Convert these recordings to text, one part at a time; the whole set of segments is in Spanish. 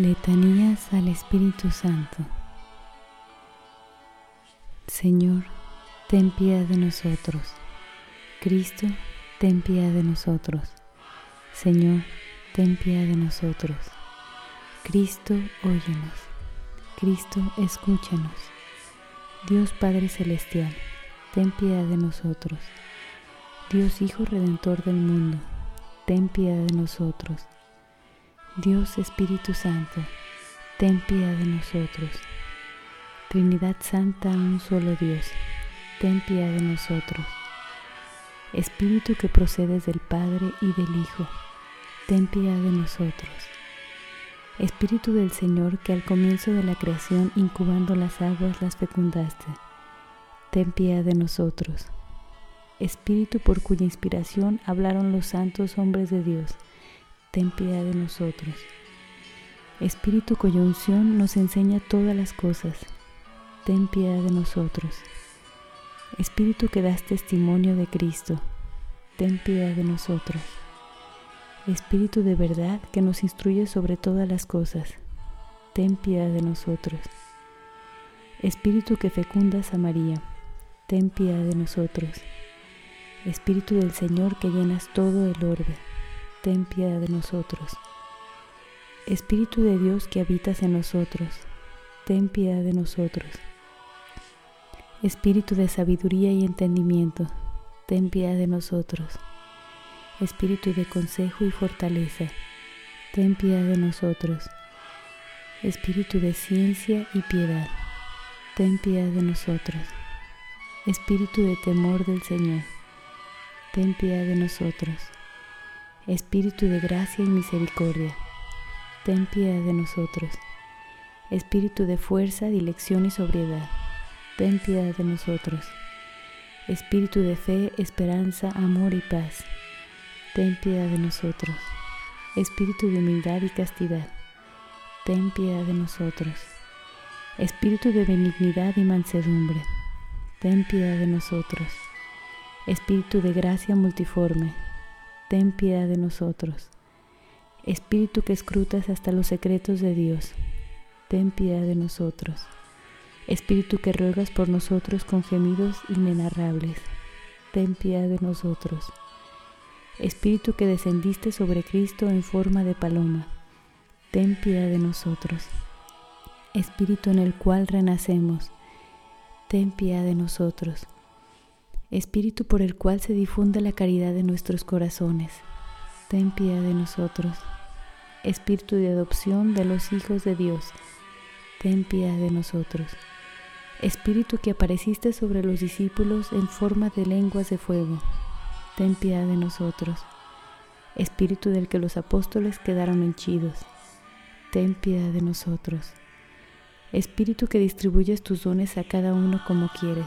Letanías al Espíritu Santo. Señor, ten piedad de nosotros. Cristo, ten piedad de nosotros. Señor, ten piedad de nosotros. Cristo, óyenos. Cristo, escúchanos. Dios Padre Celestial, ten piedad de nosotros. Dios Hijo Redentor del mundo, ten piedad de nosotros. Dios Espíritu Santo, ten piedad de nosotros. Trinidad Santa, un solo Dios, ten piedad de nosotros. Espíritu que procedes del Padre y del Hijo, ten piedad de nosotros. Espíritu del Señor que al comienzo de la creación incubando las aguas las fecundaste, ten piedad de nosotros. Espíritu por cuya inspiración hablaron los santos hombres de Dios, ten piedad de nosotros. Espíritu cuya unción nos enseña todas las cosas, ten piedad de nosotros. Espíritu que das testimonio de Cristo, ten piedad de nosotros. Espíritu de verdad que nos instruye sobre todas las cosas, ten piedad de nosotros. Espíritu que fecundas a María, ten piedad de nosotros. Espíritu del Señor que llenas todo el orbe, ten piedad de nosotros. Espíritu de Dios que habitas en nosotros, ten piedad de nosotros. Espíritu de sabiduría y entendimiento, ten piedad de nosotros. Espíritu de consejo y fortaleza, ten piedad de nosotros. Espíritu de ciencia y piedad, ten piedad de nosotros. Espíritu de temor del Señor, ten piedad de nosotros. Espíritu de gracia y misericordia, ten piedad de nosotros. Espíritu de fuerza, dilección y sobriedad, ten piedad de nosotros. Espíritu de fe, esperanza, amor y paz, ten piedad de nosotros. Espíritu de humildad y castidad, ten piedad de nosotros. Espíritu de benignidad y mansedumbre, ten piedad de nosotros. Espíritu de gracia multiforme, ten piedad de nosotros. Espíritu que escrutas hasta los secretos de Dios, ten piedad de nosotros. Espíritu que ruegas por nosotros con gemidos inenarrables, ten piedad de nosotros. Espíritu que descendiste sobre Cristo en forma de paloma, ten piedad de nosotros. Espíritu en el cual renacemos, ten piedad de nosotros. Espíritu por el cual se difunde la caridad de nuestros corazones, ten piedad de nosotros. Espíritu de adopción de los hijos de Dios, ten piedad de nosotros. Espíritu que apareciste sobre los discípulos en forma de lenguas de fuego, ten piedad de nosotros. Espíritu del que los apóstoles quedaron henchidos, ten piedad de nosotros. Espíritu que distribuyes tus dones a cada uno como quieres,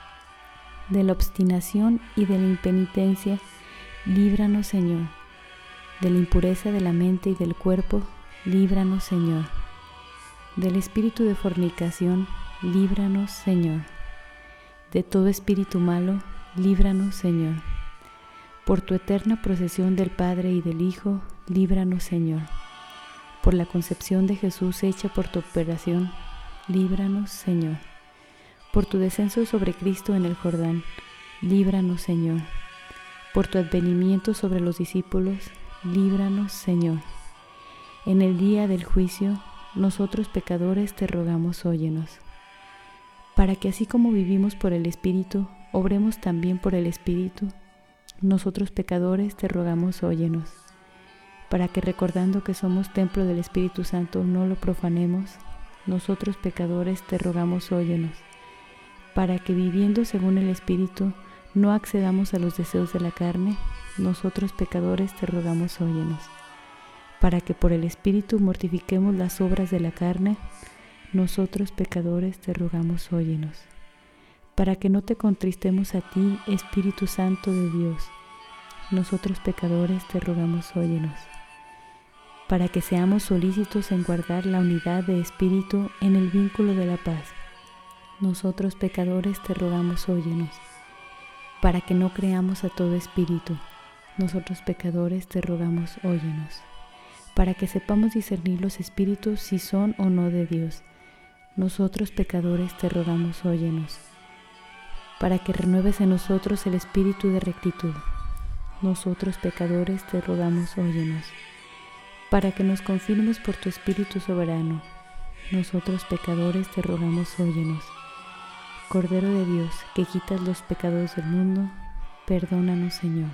de la obstinación y de la impenitencia, líbranos Señor. De la impureza de la mente y del cuerpo, líbranos Señor. Del espíritu de fornicación, líbranos Señor. De todo espíritu malo, líbranos Señor. Por tu eterna procesión del Padre y del Hijo, líbranos Señor. Por la concepción de Jesús hecha por tu operación, líbranos Señor por tu descenso sobre Cristo en el Jordán, líbranos, Señor. Por tu advenimiento sobre los discípulos, líbranos, Señor. En el día del juicio, nosotros pecadores te rogamos, óyenos. Para que así como vivimos por el Espíritu, obremos también por el Espíritu, nosotros pecadores te rogamos, óyenos. Para que recordando que somos templo del Espíritu Santo, no lo profanemos, nosotros pecadores te rogamos, óyenos para que viviendo según el Espíritu no accedamos a los deseos de la carne, nosotros pecadores te rogamos óyenos. para que por el Espíritu mortifiquemos las obras de la carne, nosotros pecadores te rogamos, óyenos. Para que no te contristemos a ti, Espíritu Santo de Dios, nosotros pecadores te rogamos, óyenos. Para que seamos solícitos en guardar la unidad de espíritu en el vínculo de la paz, nosotros pecadores te rogamos, óyenos. Para que no creamos a todo espíritu, nosotros pecadores te rogamos, óyenos para que sepamos discernir los espíritus si son o no de Dios. Nosotros pecadores te rogamos, óyenos, para que renueves en nosotros el espíritu de rectitud. Nosotros pecadores te rogamos, óyenos, para que nos confirmes por tu espíritu soberano. Nosotros pecadores te rogamos, óyenos. Cordero de Dios, que quitas los pecados del mundo, perdónanos, Señor.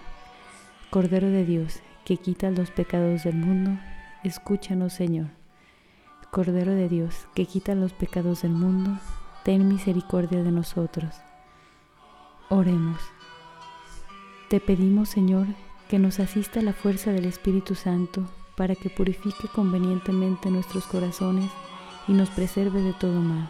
Cordero de Dios, que quitas los pecados del mundo, escúchanos Señor. Cordero de Dios, que quitas los pecados del mundo, ten misericordia de nosotros. Oremos. Te pedimos Señor que nos asista la fuerza del Espíritu Santo para que purifique convenientemente nuestros corazones y nos preserve de todo mal.